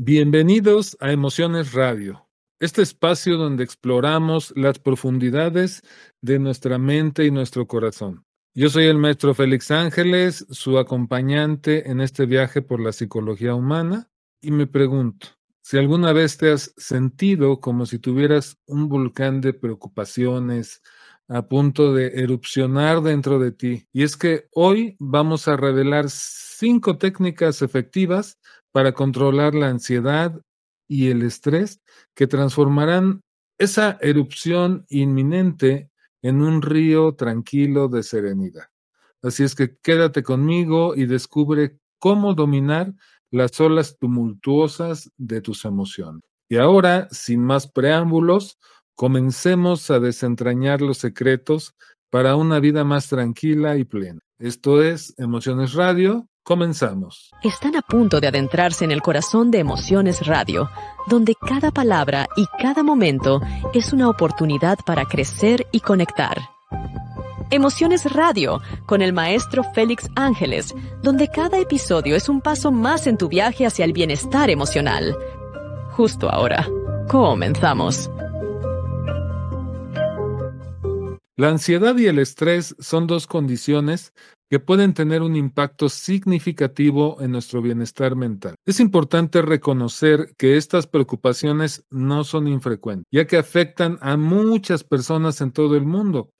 Bienvenidos a Emociones Radio, este espacio donde exploramos las profundidades de nuestra mente y nuestro corazón. Yo soy el maestro Félix Ángeles, su acompañante en este viaje por la psicología humana, y me pregunto, si alguna vez te has sentido como si tuvieras un volcán de preocupaciones a punto de erupcionar dentro de ti. Y es que hoy vamos a revelar cinco técnicas efectivas para controlar la ansiedad y el estrés que transformarán esa erupción inminente en un río tranquilo de serenidad. Así es que quédate conmigo y descubre cómo dominar las olas tumultuosas de tus emociones. Y ahora, sin más preámbulos, comencemos a desentrañar los secretos para una vida más tranquila y plena. Esto es Emociones Radio Comenzamos. Están a punto de adentrarse en el corazón de Emociones Radio, donde cada palabra y cada momento es una oportunidad para crecer y conectar. Emociones Radio, con el maestro Félix Ángeles, donde cada episodio es un paso más en tu viaje hacia el bienestar emocional. Justo ahora, comenzamos. La ansiedad y el estrés son dos condiciones que pueden tener un impacto significativo en nuestro bienestar mental. Es importante reconocer que estas preocupaciones no son infrecuentes, ya que afectan a muchas personas en todo el mundo.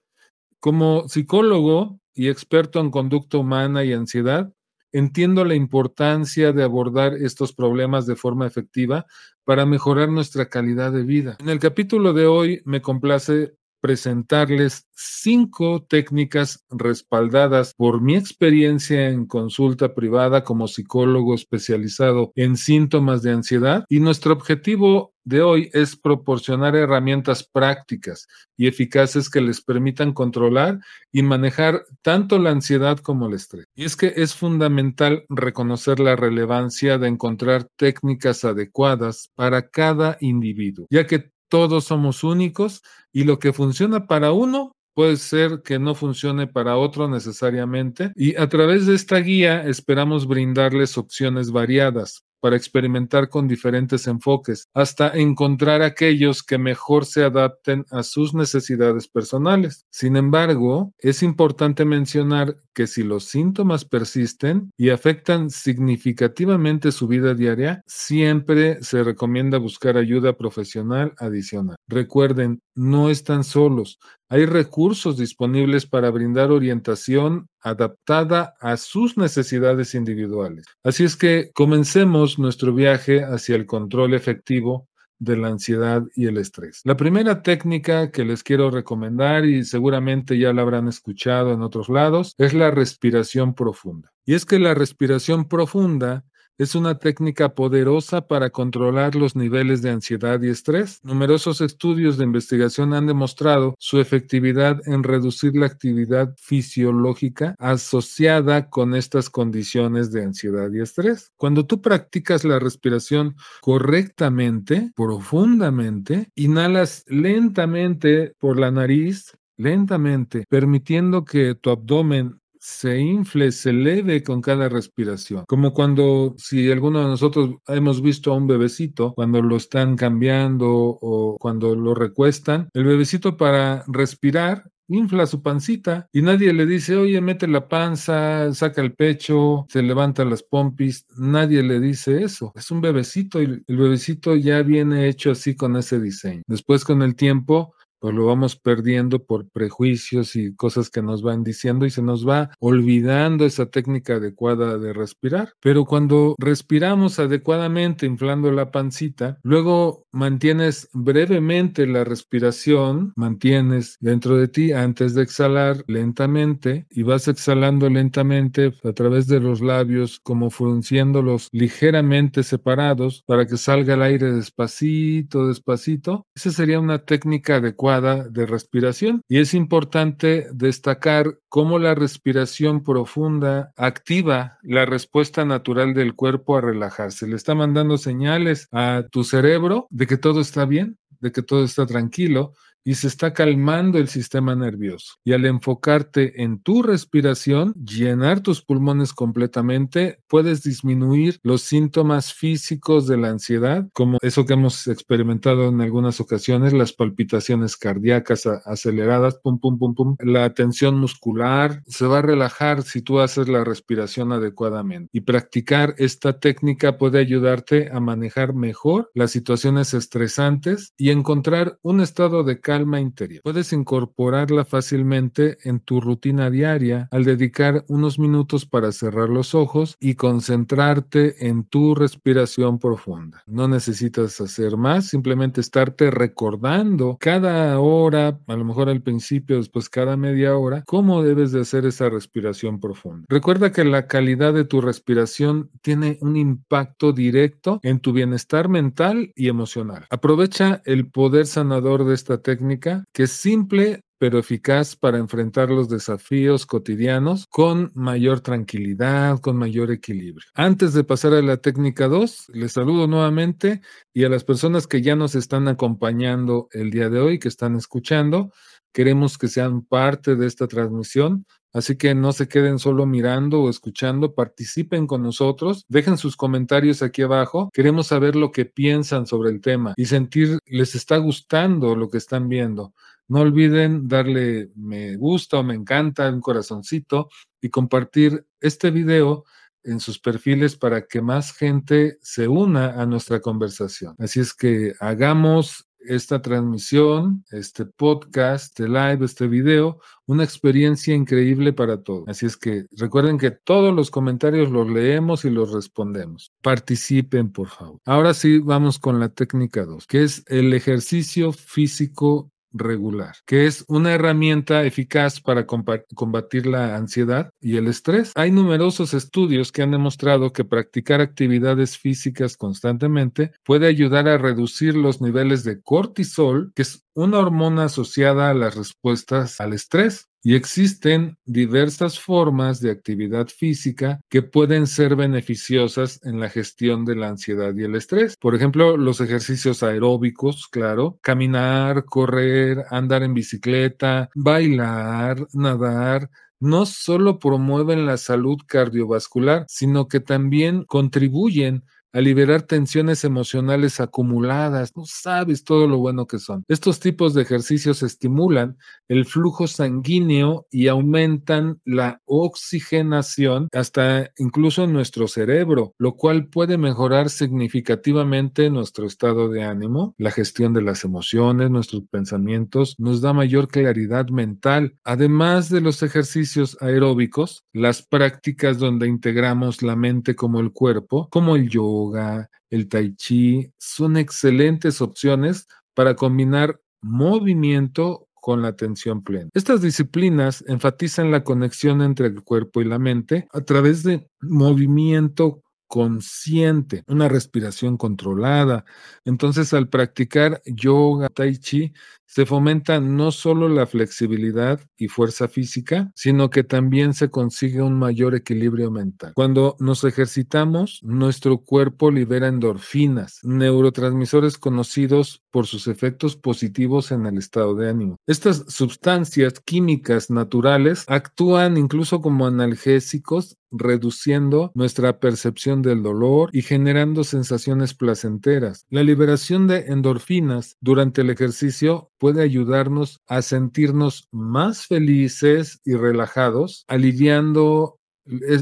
Como psicólogo y experto en conducta humana y ansiedad, entiendo la importancia de abordar estos problemas de forma efectiva para mejorar nuestra calidad de vida. En el capítulo de hoy me complace presentarles cinco técnicas respaldadas por mi experiencia en consulta privada como psicólogo especializado en síntomas de ansiedad y nuestro objetivo de hoy es proporcionar herramientas prácticas y eficaces que les permitan controlar y manejar tanto la ansiedad como el estrés. Y es que es fundamental reconocer la relevancia de encontrar técnicas adecuadas para cada individuo, ya que todos somos únicos y lo que funciona para uno puede ser que no funcione para otro necesariamente. Y a través de esta guía esperamos brindarles opciones variadas para experimentar con diferentes enfoques, hasta encontrar aquellos que mejor se adapten a sus necesidades personales. Sin embargo, es importante mencionar que si los síntomas persisten y afectan significativamente su vida diaria, siempre se recomienda buscar ayuda profesional adicional. Recuerden, no están solos. Hay recursos disponibles para brindar orientación adaptada a sus necesidades individuales. Así es que comencemos nuestro viaje hacia el control efectivo de la ansiedad y el estrés. La primera técnica que les quiero recomendar, y seguramente ya la habrán escuchado en otros lados, es la respiración profunda. Y es que la respiración profunda es una técnica poderosa para controlar los niveles de ansiedad y estrés. Numerosos estudios de investigación han demostrado su efectividad en reducir la actividad fisiológica asociada con estas condiciones de ansiedad y estrés. Cuando tú practicas la respiración correctamente, profundamente, inhalas lentamente por la nariz, lentamente, permitiendo que tu abdomen se infle, se eleve con cada respiración. Como cuando, si alguno de nosotros hemos visto a un bebecito, cuando lo están cambiando o cuando lo recuestan, el bebecito para respirar infla su pancita y nadie le dice, oye, mete la panza, saca el pecho, se levanta las pompis. Nadie le dice eso. Es un bebecito y el bebecito ya viene hecho así con ese diseño. Después con el tiempo pues lo vamos perdiendo por prejuicios y cosas que nos van diciendo y se nos va olvidando esa técnica adecuada de respirar. Pero cuando respiramos adecuadamente inflando la pancita, luego mantienes brevemente la respiración, mantienes dentro de ti antes de exhalar lentamente y vas exhalando lentamente a través de los labios como frunciéndolos ligeramente separados para que salga el aire despacito, despacito. Esa sería una técnica adecuada de respiración. Y es importante destacar cómo la respiración profunda activa la respuesta natural del cuerpo a relajarse. Le está mandando señales a tu cerebro de que todo está bien, de que todo está tranquilo y se está calmando el sistema nervioso. Y al enfocarte en tu respiración, llenar tus pulmones completamente, puedes disminuir los síntomas físicos de la ansiedad, como eso que hemos experimentado en algunas ocasiones, las palpitaciones cardíacas aceleradas, pum, pum, pum, pum, la tensión muscular, se va a relajar si tú haces la respiración adecuadamente. Y practicar esta técnica puede ayudarte a manejar mejor las situaciones estresantes y encontrar un estado de calma interior. Puedes incorporarla fácilmente en tu rutina diaria al dedicar unos minutos para cerrar los ojos y concentrarte en tu respiración profunda. No necesitas hacer más, simplemente estarte recordando cada hora, a lo mejor al principio, después cada media hora, cómo debes de hacer esa respiración profunda. Recuerda que la calidad de tu respiración tiene un impacto directo en tu bienestar mental y emocional. Aprovecha el poder sanador de esta técnica que es simple pero eficaz para enfrentar los desafíos cotidianos con mayor tranquilidad, con mayor equilibrio. Antes de pasar a la técnica 2, les saludo nuevamente y a las personas que ya nos están acompañando el día de hoy, que están escuchando, queremos que sean parte de esta transmisión. Así que no se queden solo mirando o escuchando, participen con nosotros, dejen sus comentarios aquí abajo. Queremos saber lo que piensan sobre el tema y sentir les está gustando lo que están viendo. No olviden darle me gusta o me encanta, un corazoncito y compartir este video en sus perfiles para que más gente se una a nuestra conversación. Así es que hagamos esta transmisión, este podcast, este live, este video, una experiencia increíble para todos. Así es que recuerden que todos los comentarios los leemos y los respondemos. Participen, por favor. Ahora sí, vamos con la técnica 2, que es el ejercicio físico regular, que es una herramienta eficaz para combatir la ansiedad y el estrés. Hay numerosos estudios que han demostrado que practicar actividades físicas constantemente puede ayudar a reducir los niveles de cortisol, que es una hormona asociada a las respuestas al estrés. Y existen diversas formas de actividad física que pueden ser beneficiosas en la gestión de la ansiedad y el estrés. Por ejemplo, los ejercicios aeróbicos, claro, caminar, correr, andar en bicicleta, bailar, nadar, no solo promueven la salud cardiovascular, sino que también contribuyen a liberar tensiones emocionales acumuladas. No sabes todo lo bueno que son. Estos tipos de ejercicios estimulan el flujo sanguíneo y aumentan la oxigenación hasta incluso en nuestro cerebro, lo cual puede mejorar significativamente nuestro estado de ánimo, la gestión de las emociones, nuestros pensamientos, nos da mayor claridad mental. Además de los ejercicios aeróbicos, las prácticas donde integramos la mente como el cuerpo, como el yoga, el tai chi, son excelentes opciones para combinar movimiento con la atención plena. Estas disciplinas enfatizan la conexión entre el cuerpo y la mente a través de movimiento consciente, una respiración controlada. Entonces, al practicar yoga, tai chi, se fomenta no solo la flexibilidad y fuerza física, sino que también se consigue un mayor equilibrio mental. Cuando nos ejercitamos, nuestro cuerpo libera endorfinas, neurotransmisores conocidos por sus efectos positivos en el estado de ánimo. Estas sustancias químicas naturales actúan incluso como analgésicos reduciendo nuestra percepción del dolor y generando sensaciones placenteras. La liberación de endorfinas durante el ejercicio puede ayudarnos a sentirnos más felices y relajados, aliviando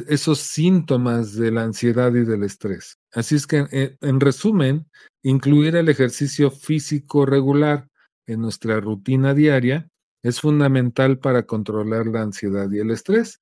esos síntomas de la ansiedad y del estrés. Así es que, eh, en resumen, incluir el ejercicio físico regular en nuestra rutina diaria es fundamental para controlar la ansiedad y el estrés,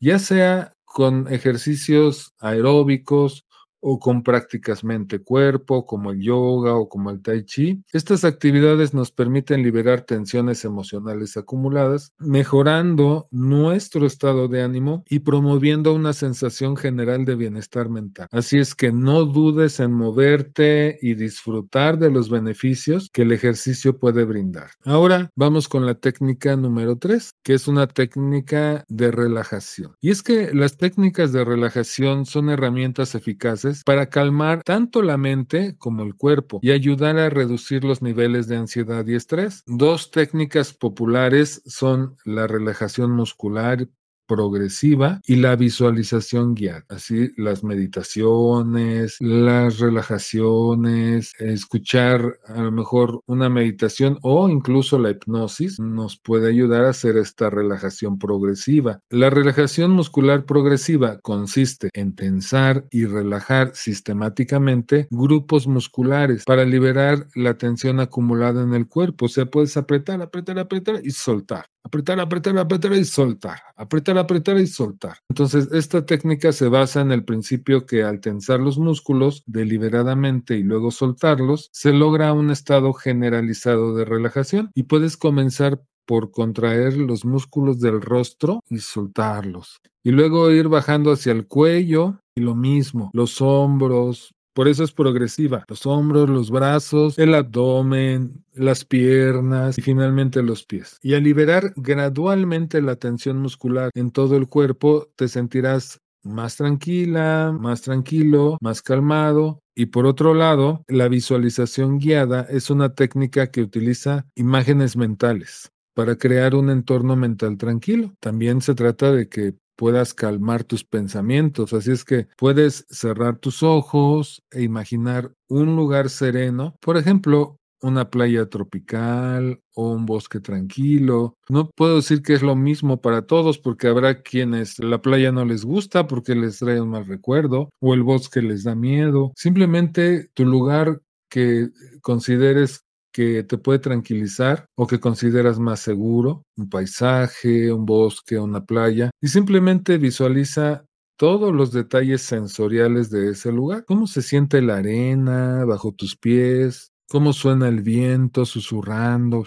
ya sea con ejercicios aeróbicos o con prácticas mente-cuerpo, como el yoga o como el tai chi. Estas actividades nos permiten liberar tensiones emocionales acumuladas, mejorando nuestro estado de ánimo y promoviendo una sensación general de bienestar mental. Así es que no dudes en moverte y disfrutar de los beneficios que el ejercicio puede brindar. Ahora vamos con la técnica número 3, que es una técnica de relajación. Y es que las técnicas de relajación son herramientas eficaces para calmar tanto la mente como el cuerpo y ayudar a reducir los niveles de ansiedad y estrés. Dos técnicas populares son la relajación muscular progresiva y la visualización guiada. Así las meditaciones, las relajaciones, escuchar a lo mejor una meditación o incluso la hipnosis nos puede ayudar a hacer esta relajación progresiva. La relajación muscular progresiva consiste en tensar y relajar sistemáticamente grupos musculares para liberar la tensión acumulada en el cuerpo. O sea, puedes apretar, apretar, apretar y soltar. Apretar, apretar, apretar y soltar. Apretar, apretar y soltar. Entonces, esta técnica se basa en el principio que al tensar los músculos deliberadamente y luego soltarlos, se logra un estado generalizado de relajación y puedes comenzar por contraer los músculos del rostro y soltarlos. Y luego ir bajando hacia el cuello y lo mismo, los hombros, por eso es progresiva. Los hombros, los brazos, el abdomen, las piernas y finalmente los pies. Y al liberar gradualmente la tensión muscular en todo el cuerpo, te sentirás más tranquila, más tranquilo, más calmado. Y por otro lado, la visualización guiada es una técnica que utiliza imágenes mentales para crear un entorno mental tranquilo. También se trata de que puedas calmar tus pensamientos. Así es que puedes cerrar tus ojos e imaginar un lugar sereno, por ejemplo, una playa tropical o un bosque tranquilo. No puedo decir que es lo mismo para todos porque habrá quienes la playa no les gusta porque les trae un mal recuerdo o el bosque les da miedo. Simplemente tu lugar que consideres que te puede tranquilizar o que consideras más seguro, un paisaje, un bosque, una playa, y simplemente visualiza todos los detalles sensoriales de ese lugar, cómo se siente la arena bajo tus pies, cómo suena el viento susurrando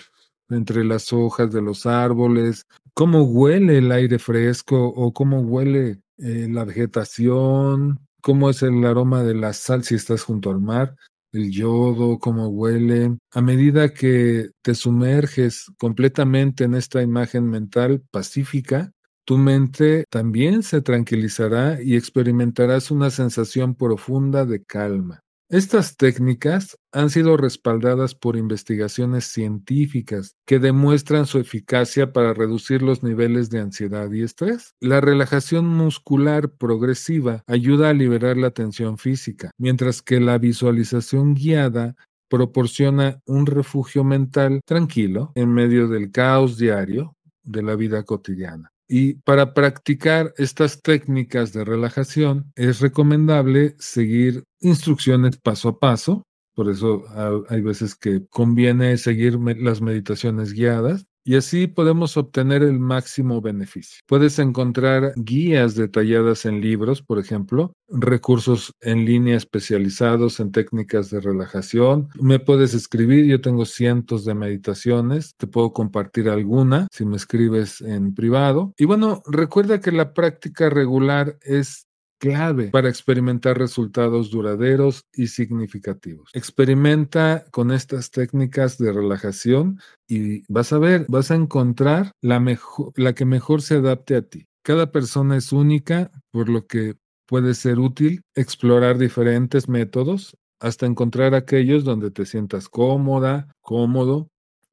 entre las hojas de los árboles, cómo huele el aire fresco o cómo huele eh, la vegetación, cómo es el aroma de la sal si estás junto al mar el yodo, cómo huele. A medida que te sumerges completamente en esta imagen mental pacífica, tu mente también se tranquilizará y experimentarás una sensación profunda de calma. Estas técnicas han sido respaldadas por investigaciones científicas que demuestran su eficacia para reducir los niveles de ansiedad y estrés. La relajación muscular progresiva ayuda a liberar la tensión física, mientras que la visualización guiada proporciona un refugio mental tranquilo en medio del caos diario de la vida cotidiana. Y para practicar estas técnicas de relajación es recomendable seguir instrucciones paso a paso. Por eso hay veces que conviene seguir las meditaciones guiadas y así podemos obtener el máximo beneficio. Puedes encontrar guías detalladas en libros, por ejemplo, recursos en línea especializados en técnicas de relajación. Me puedes escribir, yo tengo cientos de meditaciones, te puedo compartir alguna si me escribes en privado. Y bueno, recuerda que la práctica regular es clave para experimentar resultados duraderos y significativos. Experimenta con estas técnicas de relajación y vas a ver, vas a encontrar la, mejor, la que mejor se adapte a ti. Cada persona es única, por lo que puede ser útil explorar diferentes métodos hasta encontrar aquellos donde te sientas cómoda, cómodo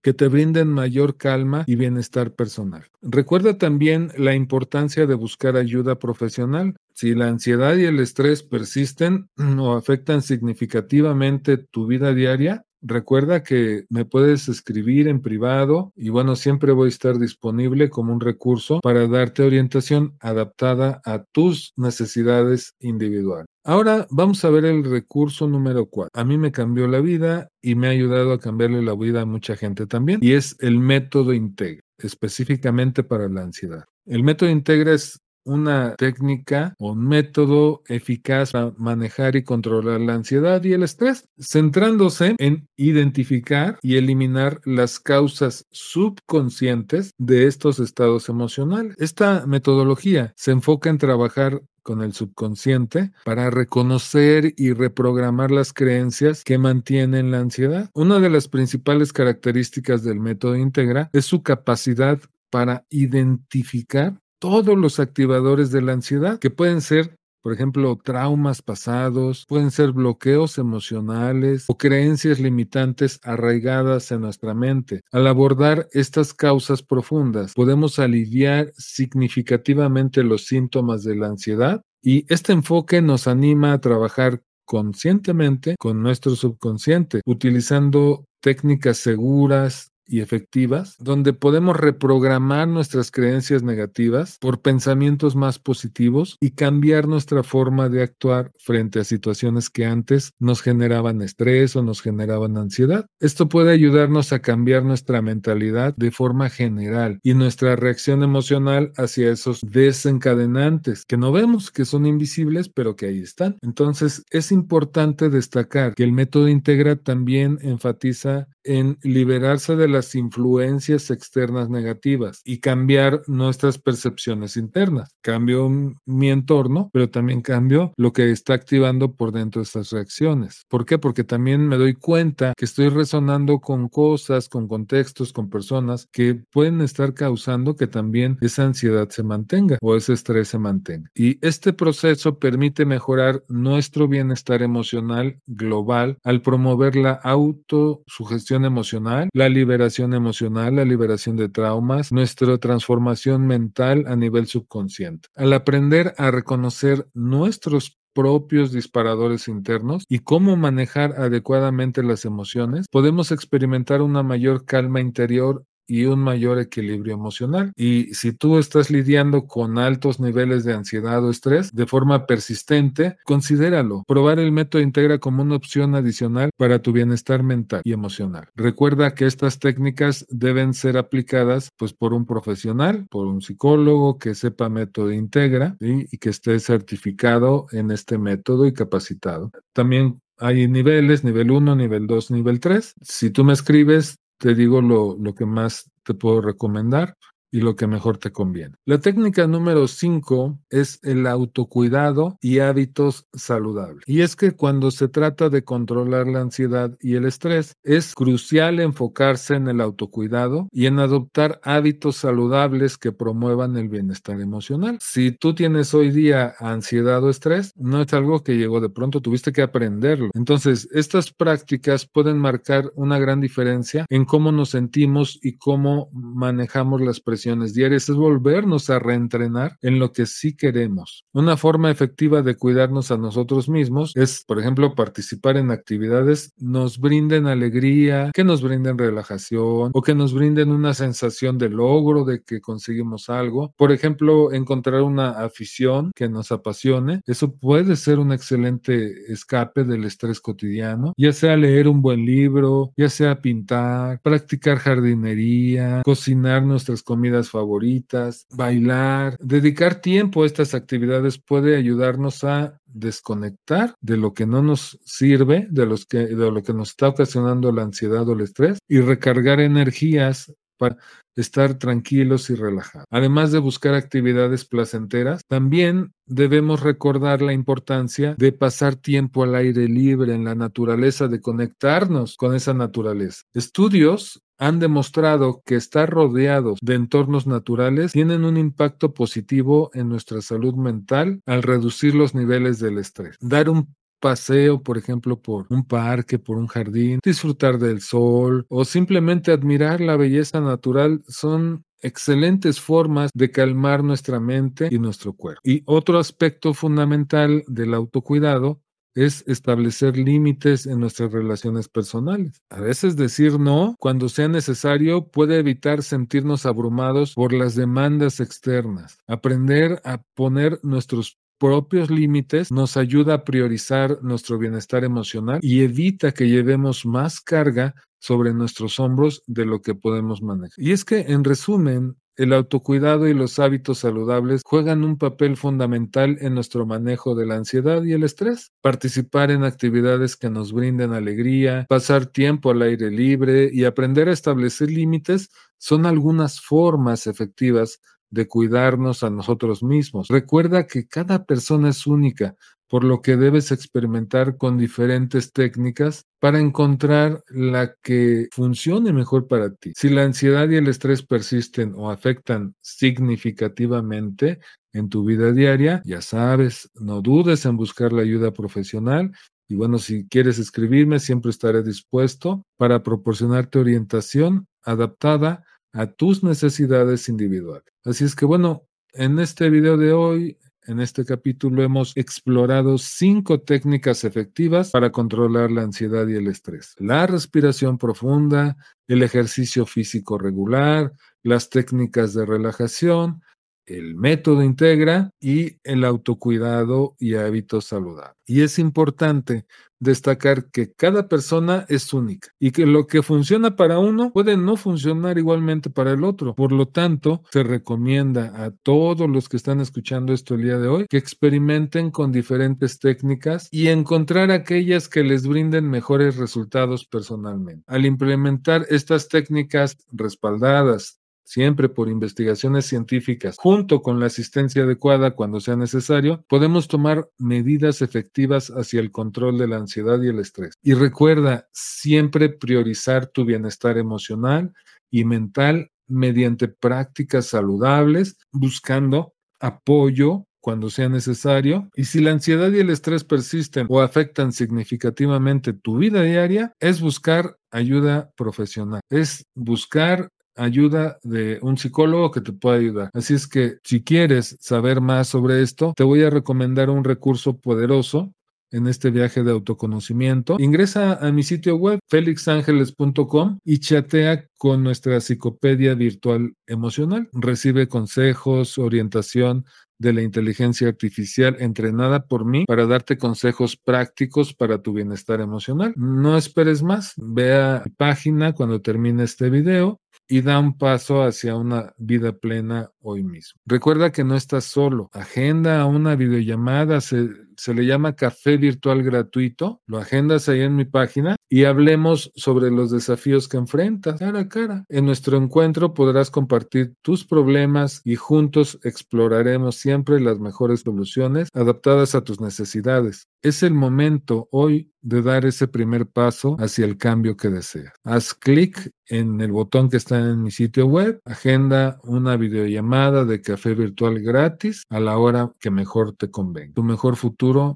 que te brinden mayor calma y bienestar personal. Recuerda también la importancia de buscar ayuda profesional. Si la ansiedad y el estrés persisten o afectan significativamente tu vida diaria, Recuerda que me puedes escribir en privado y bueno, siempre voy a estar disponible como un recurso para darte orientación adaptada a tus necesidades individuales. Ahora vamos a ver el recurso número 4. A mí me cambió la vida y me ha ayudado a cambiarle la vida a mucha gente también y es el método Integra, específicamente para la ansiedad. El método Integra es una técnica o un método eficaz para manejar y controlar la ansiedad y el estrés, centrándose en identificar y eliminar las causas subconscientes de estos estados emocionales. Esta metodología se enfoca en trabajar con el subconsciente para reconocer y reprogramar las creencias que mantienen la ansiedad. Una de las principales características del método Integra es su capacidad para identificar todos los activadores de la ansiedad, que pueden ser por ejemplo, traumas pasados, pueden ser bloqueos emocionales o creencias limitantes arraigadas en nuestra mente. Al abordar estas causas profundas, podemos aliviar significativamente los síntomas de la ansiedad y este enfoque nos anima a trabajar conscientemente con nuestro subconsciente, utilizando técnicas seguras, y efectivas, donde podemos reprogramar nuestras creencias negativas por pensamientos más positivos y cambiar nuestra forma de actuar frente a situaciones que antes nos generaban estrés o nos generaban ansiedad. Esto puede ayudarnos a cambiar nuestra mentalidad de forma general y nuestra reacción emocional hacia esos desencadenantes que no vemos, que son invisibles, pero que ahí están. Entonces, es importante destacar que el método Integra también enfatiza en liberarse de las influencias externas negativas y cambiar nuestras percepciones internas. Cambio mi entorno, pero también cambio lo que está activando por dentro de estas reacciones. ¿Por qué? Porque también me doy cuenta que estoy resonando con cosas, con contextos, con personas que pueden estar causando que también esa ansiedad se mantenga o ese estrés se mantenga. Y este proceso permite mejorar nuestro bienestar emocional global al promover la autosugestión emocional, la liberación emocional, la liberación de traumas, nuestra transformación mental a nivel subconsciente. Al aprender a reconocer nuestros propios disparadores internos y cómo manejar adecuadamente las emociones, podemos experimentar una mayor calma interior y un mayor equilibrio emocional. Y si tú estás lidiando con altos niveles de ansiedad o estrés de forma persistente, considéralo. Probar el método integra como una opción adicional para tu bienestar mental y emocional. Recuerda que estas técnicas deben ser aplicadas pues por un profesional, por un psicólogo que sepa método integra y que esté certificado en este método y capacitado. También hay niveles, nivel 1, nivel 2, nivel 3. Si tú me escribes, te digo lo, lo que más te puedo recomendar y lo que mejor te conviene. La técnica número 5 es el autocuidado y hábitos saludables. Y es que cuando se trata de controlar la ansiedad y el estrés, es crucial enfocarse en el autocuidado y en adoptar hábitos saludables que promuevan el bienestar emocional. Si tú tienes hoy día ansiedad o estrés, no es algo que llegó de pronto, tuviste que aprenderlo. Entonces, estas prácticas pueden marcar una gran diferencia en cómo nos sentimos y cómo manejamos las presiones diarias es volvernos a reentrenar en lo que sí queremos. Una forma efectiva de cuidarnos a nosotros mismos es, por ejemplo, participar en actividades nos brinden alegría, que nos brinden relajación o que nos brinden una sensación de logro, de que conseguimos algo. Por ejemplo, encontrar una afición que nos apasione. Eso puede ser un excelente escape del estrés cotidiano, ya sea leer un buen libro, ya sea pintar, practicar jardinería, cocinar nuestras comidas favoritas, bailar, dedicar tiempo a estas actividades puede ayudarnos a desconectar de lo que no nos sirve, de, los que, de lo que nos está ocasionando la ansiedad o el estrés y recargar energías para estar tranquilos y relajados. Además de buscar actividades placenteras, también debemos recordar la importancia de pasar tiempo al aire libre en la naturaleza, de conectarnos con esa naturaleza. Estudios han demostrado que estar rodeados de entornos naturales tienen un impacto positivo en nuestra salud mental al reducir los niveles del estrés. Dar un paseo, por ejemplo, por un parque, por un jardín, disfrutar del sol o simplemente admirar la belleza natural son excelentes formas de calmar nuestra mente y nuestro cuerpo. Y otro aspecto fundamental del autocuidado es establecer límites en nuestras relaciones personales. A veces decir no cuando sea necesario puede evitar sentirnos abrumados por las demandas externas. Aprender a poner nuestros propios límites nos ayuda a priorizar nuestro bienestar emocional y evita que llevemos más carga sobre nuestros hombros de lo que podemos manejar. Y es que, en resumen, el autocuidado y los hábitos saludables juegan un papel fundamental en nuestro manejo de la ansiedad y el estrés. Participar en actividades que nos brinden alegría, pasar tiempo al aire libre y aprender a establecer límites son algunas formas efectivas de cuidarnos a nosotros mismos. Recuerda que cada persona es única, por lo que debes experimentar con diferentes técnicas para encontrar la que funcione mejor para ti. Si la ansiedad y el estrés persisten o afectan significativamente, en tu vida diaria, ya sabes, no dudes en buscar la ayuda profesional. Y bueno, si quieres escribirme, siempre estaré dispuesto para proporcionarte orientación adaptada a tus necesidades individuales. Así es que bueno, en este video de hoy en este capítulo hemos explorado cinco técnicas efectivas para controlar la ansiedad y el estrés. La respiración profunda, el ejercicio físico regular, las técnicas de relajación, el método integra y el autocuidado y hábitos saludables. Y es importante destacar que cada persona es única y que lo que funciona para uno puede no funcionar igualmente para el otro. Por lo tanto, se recomienda a todos los que están escuchando esto el día de hoy que experimenten con diferentes técnicas y encontrar aquellas que les brinden mejores resultados personalmente. Al implementar estas técnicas respaldadas siempre por investigaciones científicas, junto con la asistencia adecuada cuando sea necesario, podemos tomar medidas efectivas hacia el control de la ansiedad y el estrés. Y recuerda siempre priorizar tu bienestar emocional y mental mediante prácticas saludables, buscando apoyo cuando sea necesario. Y si la ansiedad y el estrés persisten o afectan significativamente tu vida diaria, es buscar ayuda profesional, es buscar ayuda de un psicólogo que te pueda ayudar. Así es que si quieres saber más sobre esto, te voy a recomendar un recurso poderoso en este viaje de autoconocimiento. Ingresa a mi sitio web felixangeles.com y chatea con nuestra psicopedia virtual emocional. Recibe consejos, orientación de la inteligencia artificial entrenada por mí para darte consejos prácticos para tu bienestar emocional. No esperes más, ve a mi página cuando termine este video y da un paso hacia una vida plena hoy mismo. Recuerda que no estás solo. Agenda una videollamada, se, se, le llama café virtual gratuito. Lo agendas ahí en mi página y hablemos sobre los desafíos que enfrentas cara a cara. En nuestro encuentro podrás compartir tus problemas y juntos exploraremos siempre las mejores soluciones adaptadas a tus necesidades. Es el momento hoy de dar ese primer paso hacia el cambio que deseas. Haz clic en el botón que está en mi sitio web, agenda una videollamada de café virtual gratis a la hora que mejor te convenga. Tu mejor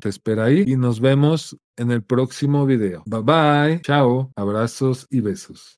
te espera ahí y nos vemos en el próximo video. Bye bye, chao, abrazos y besos.